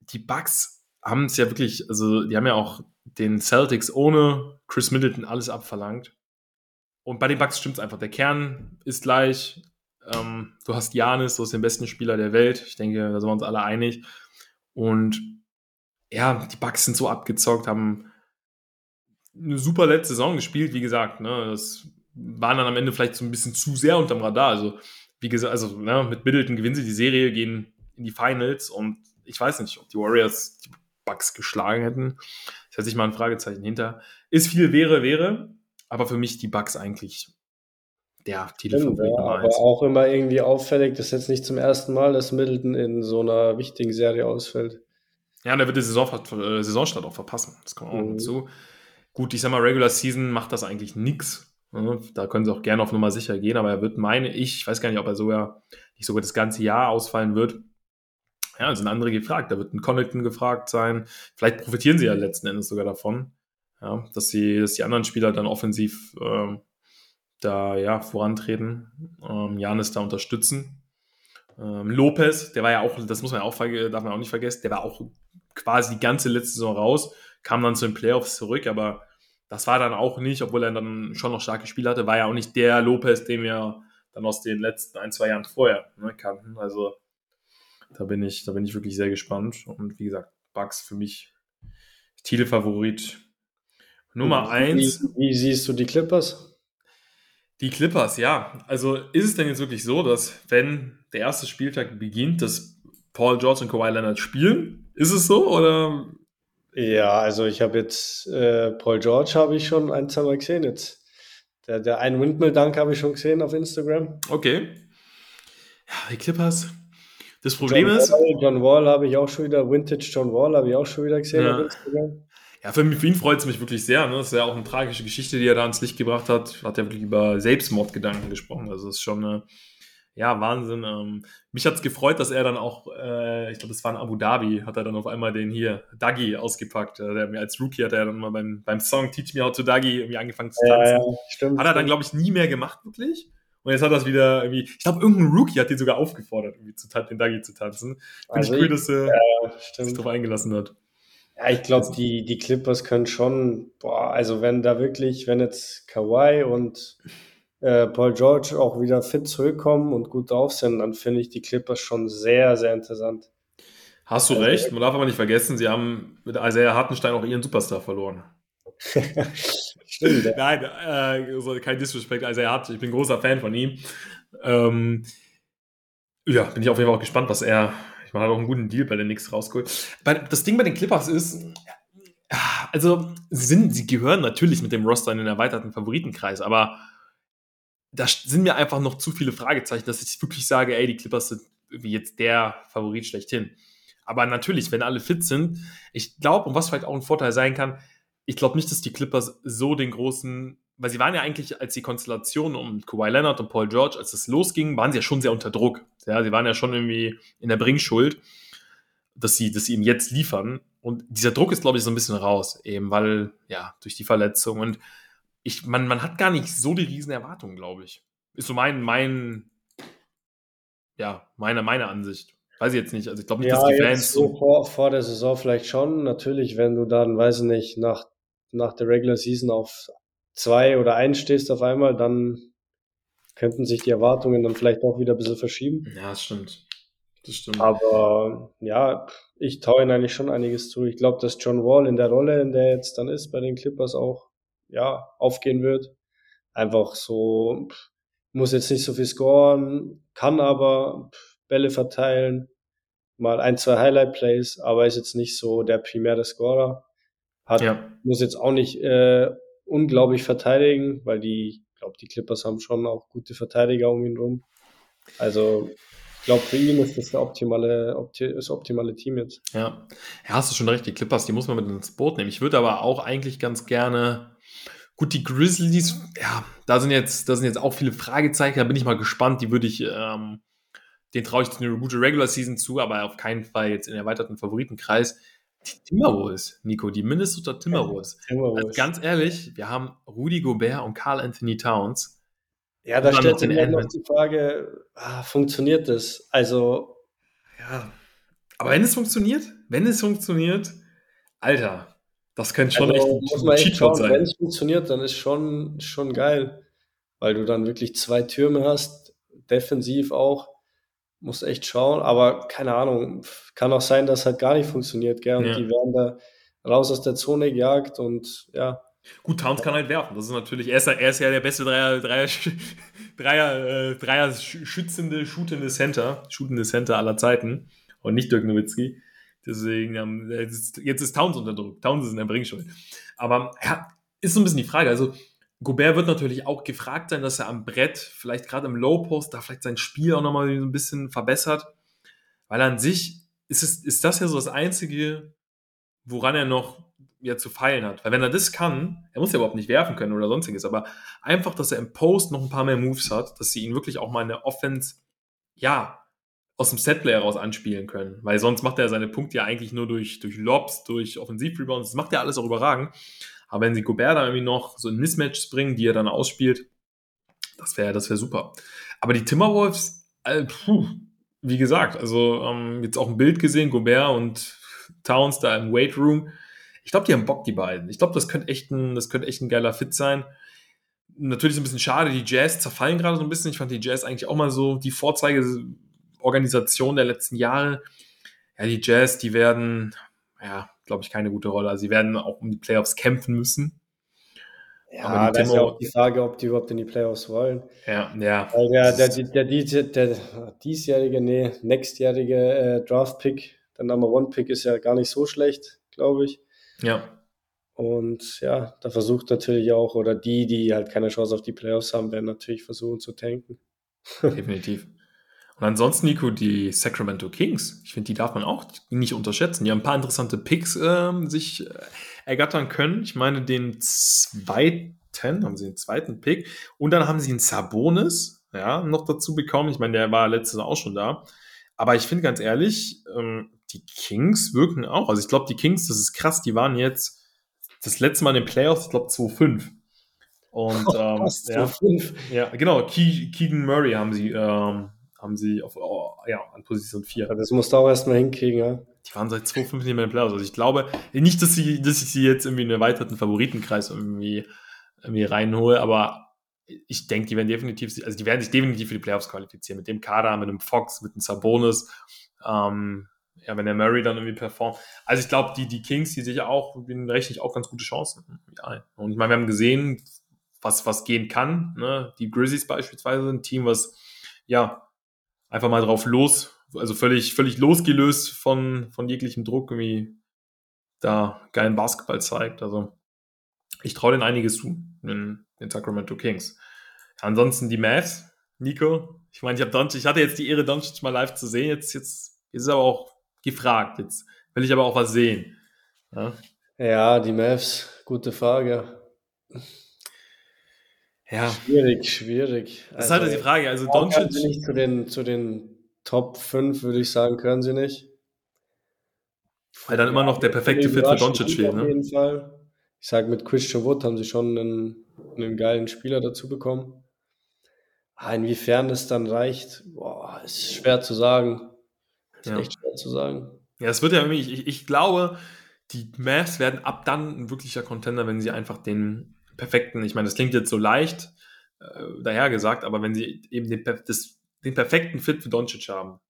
die Bugs haben es ja wirklich, also die haben ja auch den Celtics ohne Chris Middleton alles abverlangt. Und bei den Bucks stimmt es einfach. Der Kern ist gleich. Ähm, du hast Janis, du hast den besten Spieler der Welt. Ich denke, da sind wir uns alle einig. Und ja, die Bucks sind so abgezockt, haben eine super letzte Saison gespielt, wie gesagt. Ne, das waren dann am Ende vielleicht so ein bisschen zu sehr unterm Radar. Also, wie gesagt, also ne, mit Middleton gewinnen sie die Serie, gehen in die Finals und ich weiß nicht, ob die Warriors die Bucks geschlagen hätten. Da setze ich mal ein Fragezeichen hinter. Ist viel wäre, wäre, aber für mich die Bucks eigentlich der Titelfavorit ja, Aber auch immer irgendwie auffällig, dass jetzt nicht zum ersten Mal, dass Middleton in so einer wichtigen Serie ausfällt. Ja, und er wird die Saison, äh, Saisonstart auch verpassen. Das kommt auch mhm. dazu. Gut, ich sag mal, Regular Season macht das eigentlich nichts. Da können sie auch gerne auf Nummer sicher gehen, aber er wird, meine ich, ich weiß gar nicht, ob er sogar nicht sogar das ganze Jahr ausfallen wird. Ja, sind andere gefragt. Da wird ein Connaughton gefragt sein. Vielleicht profitieren sie ja letzten Endes sogar davon, ja, dass sie, dass die anderen Spieler dann offensiv ähm, da ja vorantreten, ähm, Janis da unterstützen. Ähm, Lopez, der war ja auch, das muss man ja auch darf man auch nicht vergessen, der war auch quasi die ganze letzte Saison raus, kam dann zu den Playoffs zurück, aber das war dann auch nicht, obwohl er dann schon noch starke Spiele hatte, war ja auch nicht der Lopez, den wir dann aus den letzten ein, zwei Jahren vorher ne, kannten. Also da bin ich, da bin ich wirklich sehr gespannt. Und wie gesagt, Bugs für mich Titelfavorit Nummer 1. Wie, wie, siehst du die Clippers? Die Clippers, ja. Also ist es denn jetzt wirklich so, dass wenn der erste Spieltag beginnt, dass Paul George und Kawhi Leonard spielen? Ist es so oder? Ja, also ich habe jetzt äh, Paul George habe ich schon ein, zwei Mal gesehen jetzt. Der, der einen Windmill-Dunk habe ich schon gesehen auf Instagram. Okay. Ja, die Clippers, das Problem John ist. Wall, John Wall habe ich auch schon wieder, Vintage John Wall habe ich auch schon wieder gesehen. Ja, ja für, für, ihn freut es mich wirklich sehr. Ne? Das ist ja auch eine tragische Geschichte, die er da ins Licht gebracht hat. Hat ja wirklich über Selbstmordgedanken gesprochen. Also das ist schon eine, ja, Wahnsinn. Ähm, mich hat es gefreut, dass er dann auch, äh, ich glaube, das war in Abu Dhabi, hat er dann auf einmal den hier, Dagi, ausgepackt. Äh, der, als Rookie hat er dann mal beim, beim Song Teach Me How to Dagi irgendwie angefangen zu tanzen. Ja, ja, stimmt, hat er dann, glaube ich, nie mehr gemacht, wirklich. Und jetzt hat das wieder irgendwie, ich glaube, irgendein Rookie hat den sogar aufgefordert, irgendwie zu den Dagi zu tanzen. Finde also ich cool, dass er ja, sich darauf eingelassen hat. Ja, ich glaube, die, die Clippers können schon, boah, also wenn da wirklich, wenn jetzt Kawhi und äh, Paul George auch wieder fit zurückkommen und gut drauf sind, dann finde ich die Clippers schon sehr, sehr interessant. Hast du also, recht, man darf aber nicht vergessen, sie haben mit Isaiah Hartenstein auch ihren Superstar verloren. Stimmt. Ja. Nein, äh, kein Disrespect, Isaiah Hartenstein, ich bin großer Fan von ihm. Ähm, ja, bin ich auf jeden Fall auch gespannt, was er, ich meine, hat auch einen guten Deal bei den Knicks rausgeholt. Das Ding bei den Clippers ist, also sie, sind, sie gehören natürlich mit dem Roster in den erweiterten Favoritenkreis, aber da sind mir einfach noch zu viele Fragezeichen, dass ich wirklich sage, ey, die Clippers sind irgendwie jetzt der Favorit schlechthin. Aber natürlich, wenn alle fit sind, ich glaube, und was vielleicht auch ein Vorteil sein kann, ich glaube nicht, dass die Clippers so den großen, weil sie waren ja eigentlich, als die Konstellation um Kawhi Leonard und Paul George, als es losging, waren sie ja schon sehr unter Druck. Ja, sie waren ja schon irgendwie in der Bringschuld, dass sie, dass sie ihm jetzt liefern. Und dieser Druck ist, glaube ich, so ein bisschen raus, eben weil, ja, durch die Verletzung und ich, man, man hat gar nicht so die riesen Erwartungen, glaube ich. Ist so mein, mein, ja, meine, meine Ansicht. Weiß ich jetzt nicht. Also ich glaube nicht, ja, dass die Fans. So vor, vor der Saison vielleicht schon. Natürlich, wenn du dann, weiß ich nicht, nach, nach der Regular Season auf zwei oder eins stehst auf einmal, dann könnten sich die Erwartungen dann vielleicht auch wieder ein bisschen verschieben. Ja, das stimmt. Das stimmt. Aber ja, ich traue ihnen eigentlich schon einiges zu. Ich glaube, dass John Wall in der Rolle, in der er jetzt dann ist bei den Clippers auch ja, aufgehen wird. Einfach so, muss jetzt nicht so viel scoren, kann aber Bälle verteilen, mal ein, zwei Highlight-Plays, aber ist jetzt nicht so der primäre Scorer. Hat, ja. muss jetzt auch nicht äh, unglaublich verteidigen, weil die, glaube, die Clippers haben schon auch gute Verteidiger um ihn rum. Also ich glaube, für ihn ist das optimale, opti das optimale Team jetzt. Ja. ja, hast du schon recht, die Clippers, die muss man mit ins Boot nehmen. Ich würde aber auch eigentlich ganz gerne Gut, die Grizzlies, ja, da sind jetzt, da sind jetzt auch viele Fragezeichen. Da bin ich mal gespannt. Die würde ich, ähm, den traue ich eine gute Regular Season zu, aber auf keinen Fall jetzt in erweiterten Favoritenkreis. Die Timberwolves, Nico, die Minnesota Timberwolves. Timberwolves. Also ganz ehrlich, wir haben Rudy Gobert und Carl Anthony Towns. Ja, da stellt sich dann noch die Frage, ah, funktioniert das? Also, ja. Aber wenn es funktioniert, wenn es funktioniert, Alter, das könnte schon also, echt echt schauen, sein. Wenn es funktioniert, dann ist schon, schon geil, weil du dann wirklich zwei Türme hast, defensiv auch. Muss echt schauen, aber keine Ahnung, kann auch sein, dass halt gar nicht funktioniert, gell? Und ja. die werden da raus aus der Zone gejagt und ja. Gut, Towns kann halt werfen. Das ist natürlich, er ist, er ist ja der beste Dreier, Dreier, Dreier, äh, Dreier schützende, shootende Center, shootende Center aller Zeiten und nicht Dirk Nowitzki. Deswegen, ähm, jetzt ist Towns unter Druck. Towns ist in der Bringschuld. Aber ja, ist so ein bisschen die Frage. Also, Gobert wird natürlich auch gefragt sein, dass er am Brett, vielleicht gerade im Low Post, da vielleicht sein Spiel auch nochmal ein bisschen verbessert. Weil an sich ist, es, ist das ja so das Einzige, woran er noch ja, zu feilen hat. Weil wenn er das kann, er muss ja überhaupt nicht werfen können oder sonstiges, aber einfach, dass er im Post noch ein paar mehr Moves hat, dass sie ihn wirklich auch mal in der Offense, ja, aus dem Setplay heraus anspielen können. Weil sonst macht er seine Punkte ja eigentlich nur durch, durch Lobs, durch Offensivrebounds. Das macht er alles auch überragend. Aber wenn sie Gobert da irgendwie noch so ein Mismatch bringen, die er dann ausspielt, das wäre das wäre super. Aber die Timberwolves, äh, puh, wie gesagt, also ähm, jetzt auch ein Bild gesehen, Gobert und Towns da im Weight Room. Ich glaube, die haben Bock, die beiden. Ich glaube, das könnte echt ein, das könnte echt ein geiler Fit sein. Natürlich so ein bisschen schade, die Jazz zerfallen gerade so ein bisschen. Ich fand die Jazz eigentlich auch mal so die Vorzeige Organisation der letzten Jahre. Ja, die Jazz, die werden, ja, glaube ich, keine gute Rolle. Also sie werden auch um die Playoffs kämpfen müssen. Ja, da ist ja auch die Frage, ob die überhaupt in die Playoffs wollen. Ja, ja. Weil der, der, der, der, der diesjährige, nee, nächstjährige äh, Draft-Pick, der Number One-Pick ist ja gar nicht so schlecht, glaube ich. Ja. Und ja, da versucht natürlich auch, oder die, die halt keine Chance auf die Playoffs haben, werden natürlich versuchen zu tanken. Definitiv. Und ansonsten, Nico, die Sacramento Kings, ich finde, die darf man auch nicht unterschätzen. Die haben ein paar interessante Picks äh, sich äh, ergattern können. Ich meine, den zweiten, haben sie den zweiten Pick. Und dann haben sie einen Sabonis, ja, noch dazu bekommen. Ich meine, der war letztes Jahr auch schon da. Aber ich finde ganz ehrlich, ähm, die Kings wirken auch. Also ich glaube, die Kings, das ist krass, die waren jetzt das letzte Mal in den Playoffs, ich glaube 2-5. Und ähm, Fast ja, ja, genau, Ke Keegan Murray haben sie, ähm, haben sie auf, oh, ja, an Position 4. Ja, das musst du auch erstmal hinkriegen, ja. Die waren seit 2015 nicht mehr in den Playoffs. Also ich glaube nicht, dass, sie, dass ich sie jetzt irgendwie in einen erweiterten Favoritenkreis irgendwie, irgendwie reinhole, aber ich denke, die werden definitiv, also die werden sich definitiv für die Playoffs qualifizieren. Mit dem Kader, mit dem Fox, mit dem Sabonis, ähm, ja, wenn der Murray dann irgendwie performt. Also ich glaube, die, die Kings, die sicher auch, denen rechne ich auch ganz gute Chancen. Ja. Und ich meine, wir haben gesehen, was, was gehen kann. Ne? Die Grizzlies beispielsweise, ein Team, was ja einfach mal drauf los, also völlig, völlig losgelöst von, von jeglichem Druck irgendwie da geilen Basketball zeigt. Also ich traue denen einiges zu, den, den Sacramento Kings. Ansonsten die Mavs, Nico. Ich meine, ich, hab Doncic, ich hatte jetzt die Ehre, Doncic mal live zu sehen. Jetzt, jetzt ist es aber auch gefragt. Jetzt will ich aber auch was sehen. Ja, Ja, die Mavs, gute Frage. Ja Schwierig, schwierig. das ist halt die Frage. Also Doncic, sie nicht zu den, zu den Top 5, würde ich sagen, können sie nicht. weil dann immer noch der perfekte Fit für Doncic fehlt. fehlt. Auf Ne? jeden Fall. Ich sage, mit Christian Wood haben sie schon einen, einen geilen Spieler dazu bekommen. Ah, inwiefern das dann reicht, boah, ist schwer zu sagen. Ist Ja. echt schwer zu sagen. Ja, es wird ja irgendwie, ich, ich glaube, die Mavs werden ab dann ein wirklicher Contender, wenn sie einfach den perfekten, ich meine, das klingt jetzt so leicht äh, dahergesagt, aber wenn sie eben den, das, den perfekten Fit für Doncic haben.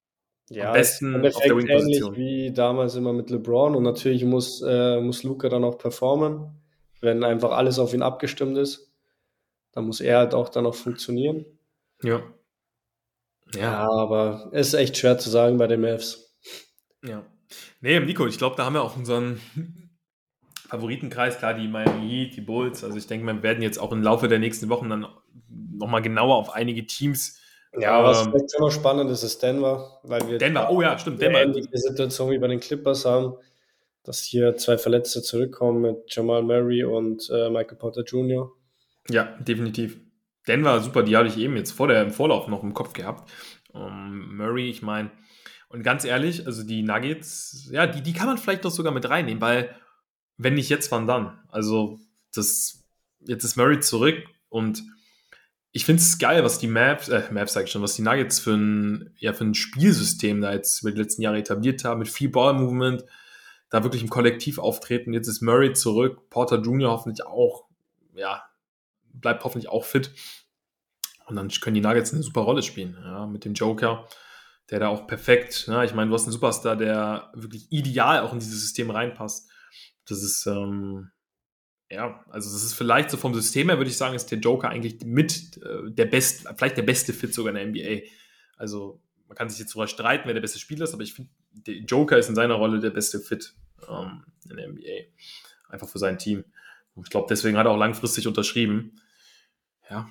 Ja, Am besten auf der ähnlich wie damals immer mit LeBron und natürlich muss, äh, muss Luca dann auch performen, wenn einfach alles auf ihn abgestimmt ist. Dann muss er halt auch dann auch funktionieren. Ja. Ja, Ja, aber es ist echt schwer zu sagen bei den Mavs. ja. Nee, Nico, ich glaube, da haben wir auch unseren Favoritenkreis, klar, die Miami Heat, die Bulls. Also ich denke, wir werden jetzt auch im Laufe der nächsten Wochen dann nochmal genauer auf einige Teams. Ja, was ähm, vielleicht schon noch spannend ist, ist Denver, weil wir Denver, oh ja, stimmt, Denver. ähnliche Situation wie bei den Clippers haben, dass hier zwei Verletzte zurückkommen mit Jamal Murray und äh, Michael Porter Jr. Ja, definitiv. Denver, super, die habe ich eben jetzt vor der, im Vorlauf noch im Kopf gehabt. Um, Murray, ich meine, und ganz ehrlich, also die Nuggets, ja, die, die kann man vielleicht doch sogar mit reinnehmen, weil, wenn nicht jetzt, wann dann? Also, das, jetzt ist Murray zurück und ich finde es geil, was die Mavs, äh, Mavs sag ich schon, was die Nuggets für ein, ja, für ein Spielsystem da jetzt über die letzten Jahre etabliert haben, mit viel Ball-Movement, da wirklich im Kollektiv auftreten. Jetzt ist Murray zurück, Porter Jr. hoffentlich auch, ja, bleibt hoffentlich auch fit. Und dann können die Nuggets eine super Rolle spielen, ja, mit dem Joker, der da auch perfekt, ne? ich meine, du hast einen Superstar, der wirklich ideal auch in dieses System reinpasst. Das ist, ähm, ja, also das ist vielleicht so vom System her, würde ich sagen, ist der Joker eigentlich mit äh, der best, vielleicht der beste Fit sogar in der NBA. Also man kann sich jetzt darüber streiten, wer der beste Spieler ist, aber ich finde, der Joker ist in seiner Rolle der beste Fit ähm, in der NBA. Einfach für sein Team. Und ich glaube, deswegen hat er auch langfristig unterschrieben. Ja,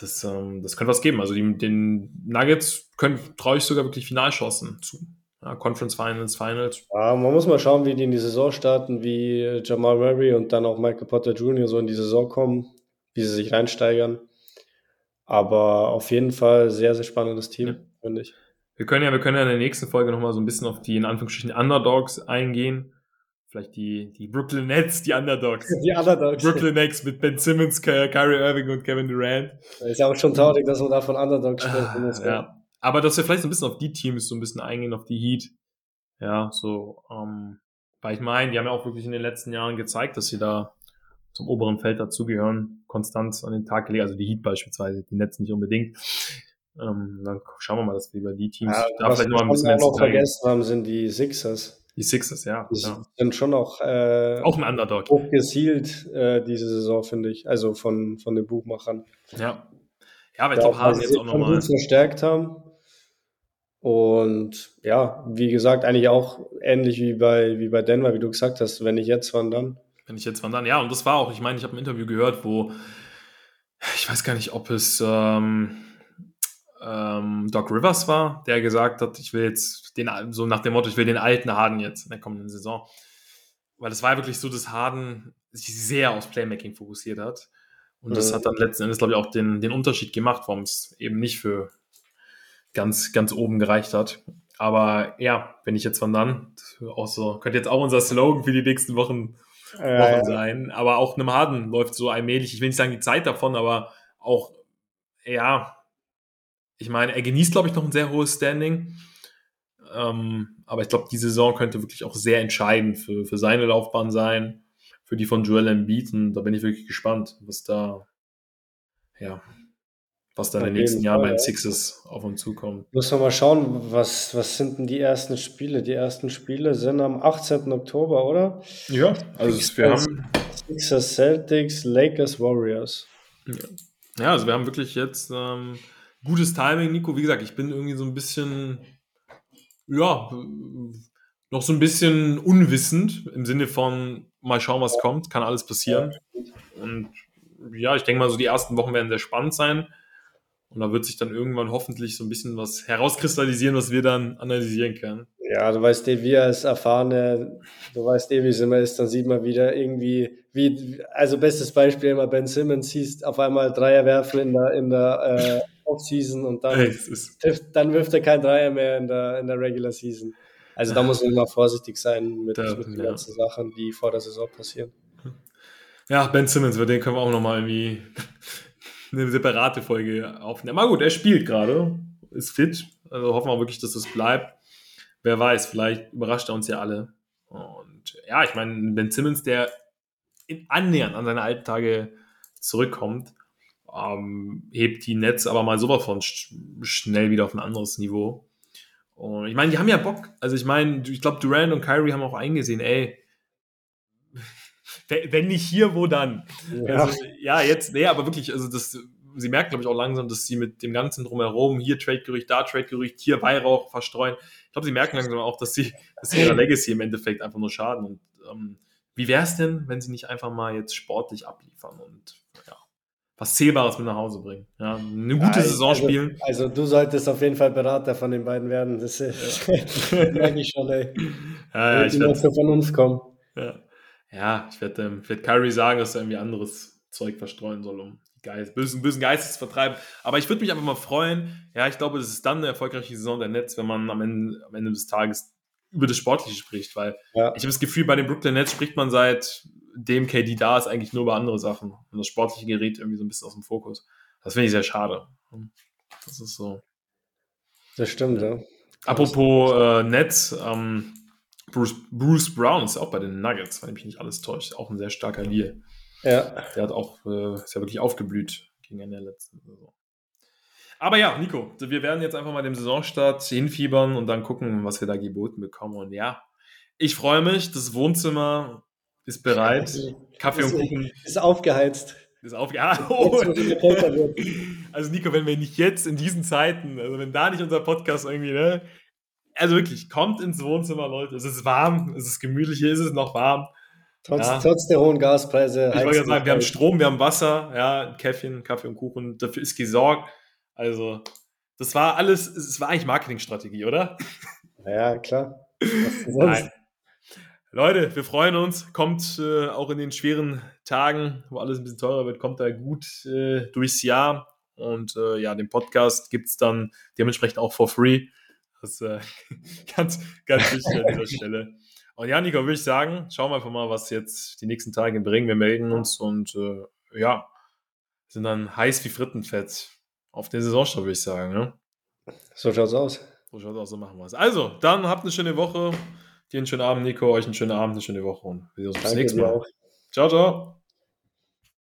das, ähm, das könnte was geben. Also die, den Nuggets traue ich sogar wirklich Finalchancen zu. Ja, Conference Finals, Finals. Ja, man muss mal schauen, wie die in die Saison starten, wie Jamal Murray und dann auch Michael Porter Jr. so in die Saison kommen, wie sie sich reinsteigern. Aber auf jeden Fall sehr, sehr spannendes Team, Ja. finde ich. Wir können ja, wir können ja in der nächsten Folge nochmal so ein bisschen auf die in Anführungsstrichen Underdogs eingehen. Vielleicht die, die Brooklyn Nets, die Underdogs. Die Underdogs. Brooklyn Nets mit Ben Simmons, Ky- Kyrie Irving und Kevin Durant. Ist ja auch schon traurig, dass man da von Underdogs muss. Ah, Ja. Aber dass wir vielleicht so ein bisschen auf die Teams so ein bisschen eingehen, auf die Heat. Ja, so, ähm, weil ich meine, die haben ja auch wirklich in den letzten Jahren gezeigt, dass sie da zum oberen Feld dazugehören, konstant an den Tag gelegt, also die Heat beispielsweise, die Nets nicht unbedingt. Ähm, dann schauen wir mal, dass wir über die Teams Ja, da was vielleicht noch ein wir bisschen mehr noch vergessen haben, sind die Sixers. Die Sixers, ja. Die ja. sind schon auch, äh, Auch ein Underdog. hoch gesielt äh, diese Saison, finde ich. Also von, von den Buchmachern. Ja. Ja, aber ich glaube, Harden jetzt auch nochmal. verstärkt haben. Und ja, wie gesagt, eigentlich auch ähnlich wie bei, wie bei Denver, wie du gesagt hast, wenn nicht jetzt, wann dann? Wenn ich jetzt wann dann, ja, und das war auch, ich meine, ich habe ein Interview gehört, wo, ich weiß gar nicht, ob es ähm, ähm, Doc Rivers war, der gesagt hat, ich will jetzt den, so nach dem Motto, ich will den alten Harden jetzt in der kommenden Saison. Weil es war wirklich so, dass Harden sich sehr aufs Playmaking fokussiert hat. Und das Mhm. hat dann letzten Endes, glaube ich, auch den, den Unterschied gemacht, warum es eben nicht für ganz, ganz oben gereicht hat. Aber ja, wenn ich jetzt von dann, auch so, könnte jetzt auch unser Slogan für die nächsten Wochen Wochen ja. sein. Aber auch einem Harden läuft so allmählich, ich will nicht sagen die Zeit davon, aber auch, ja, ich meine, er genießt, glaube ich, noch ein sehr hohes Standing. Ähm, aber ich glaube, die Saison könnte wirklich auch sehr entscheidend für, für seine Laufbahn sein, für die von Joel Embiid. Und da bin ich wirklich gespannt, was da, ja, was da in den nächsten Jahren bei den Sixes auf uns zukommt. Muss man mal schauen, was, was sind denn die ersten Spiele? Die ersten Spiele sind am 18. Oktober, oder? Ja, also wir haben Sixers, Celtics, Lakers, Warriors. Ja, ja also wir haben wirklich jetzt ähm, gutes Timing, Nico. Wie gesagt, ich bin irgendwie so ein bisschen, ja, noch so ein bisschen unwissend im Sinne von mal schauen, was kommt, kann alles passieren. Und ja, ich denke mal, so die ersten Wochen werden sehr spannend sein. Und da wird sich dann irgendwann hoffentlich so ein bisschen was herauskristallisieren, was wir dann analysieren können. Ja, du weißt eh, wir als Erfahrene, du weißt eh, wie es immer ist, dann sieht man wieder irgendwie, wie, also bestes Beispiel immer Ben Simmons siehst auf einmal Dreier werfen in der, in der äh, Offseason und dann, hey, trifft, dann wirft er kein Dreier mehr in der, in der Regular Season. Also da muss man immer vorsichtig sein mit, da, mit den ja. ganzen Sachen, die vor der Saison passieren. Ja, Ben Simmons, über den können wir auch nochmal irgendwie eine separate Folge aufnehmen. Aber gut, er spielt gerade, ist fit. Also hoffen wir wirklich, dass das bleibt. Wer weiß, vielleicht überrascht er uns ja alle. Und ja, ich meine, Ben Simmons, der in annähernd an seine alten Tage zurückkommt, ähm, hebt die Netz aber mal sowas von sch schnell wieder auf ein anderes Niveau. Und ich meine, die haben ja Bock. Also ich meine, ich glaube, Durant und Kyrie haben auch eingesehen, ey, wenn nicht hier, wo dann? Ja, also, ja jetzt, nee, aber wirklich, also das, sie merken, glaube ich, auch langsam, dass sie mit dem Ganzen drumherum, hier Trade-Gerücht, da Trade-Gerücht, hier Weihrauch verstreuen. Ich glaube, sie merken langsam auch, dass sie, dass sie ihrer Legacy im Endeffekt einfach nur schaden. Und ähm, wie wäre es denn, wenn sie nicht einfach mal jetzt sportlich abliefern und ja, was Zählbares mit nach Hause bringen? Ja, eine gute also, Saison spielen. Also, du solltest auf jeden Fall Berater von den beiden werden. Das ist, ja. merke ich schon, ey. Ja, ja, ich werde von uns kommen. Ja ja, ich werde ähm, werd Kyrie sagen, dass er irgendwie anderes Zeug verstreuen soll, um Geist, bösen, bösen Geistes zu vertreiben. Aber ich würde mich einfach mal freuen. Ja, ich glaube, das ist dann eine erfolgreiche Saison der Nets, wenn man am Ende, am Ende des Tages über das Sportliche spricht, weil ja. ich habe das Gefühl, bei den Brooklyn Nets spricht man seit dem KD da ist eigentlich nur über andere Sachen. Und das Sportliche gerät irgendwie so ein bisschen aus dem Fokus. Das finde ich sehr schade. Das ist so. Das stimmt, ja. Apropos äh, Nets, ähm, Bruce, Bruce Brown ist auch bei den Nuggets, wenn mich nicht alles täuscht. Auch ein sehr starker Lear. Ja. Der hat auch, äh, ist ja wirklich aufgeblüht gegen Ende der letzten Saison. Aber ja, Nico, wir werden jetzt einfach mal dem Saisonstart hinfiebern und dann gucken, was wir da geboten bekommen. Und ja, ich freue mich. Das Wohnzimmer ist bereit. Kaffee ist, und Kuchen. Ist aufgeheizt. Ist aufgeheizt. Oh. Also Nico, wenn wir nicht jetzt in diesen Zeiten, also wenn da nicht unser Podcast irgendwie, ne, also wirklich, kommt ins Wohnzimmer, Leute. Es ist warm, es ist gemütlich, hier ist es noch warm. Trotz, ja. trotz der hohen Gaspreise. Ich wollte sagen, wir haben Strom, wir haben Wasser, ja, Käffchen, Kaffee und Kuchen, dafür ist gesorgt. Also, das war alles, es war eigentlich Marketingstrategie, oder? Ja, klar. Nein. Leute, wir freuen uns. Kommt äh, auch in den schweren Tagen, wo alles ein bisschen teurer wird, kommt da gut äh, durchs Jahr. Und äh, ja, den Podcast gibt es dann dementsprechend auch for free. Das ist äh, ganz, ganz wichtig an dieser Stelle. Und ja, Nico, würde ich sagen, schauen wir einfach mal, was jetzt die nächsten Tage bringen. Wir melden uns und äh, ja, sind dann heiß wie Frittenfett auf der Saisonstart, würde ich sagen. Ne? So schaut's aus. So schaut's aus, so machen wir es. Also, dann habt eine schöne Woche. Dir einen schönen Abend, Nico. Euch einen schönen Abend, eine schöne Woche und wir sehen uns bis nächstes Mal. Ciao, ciao.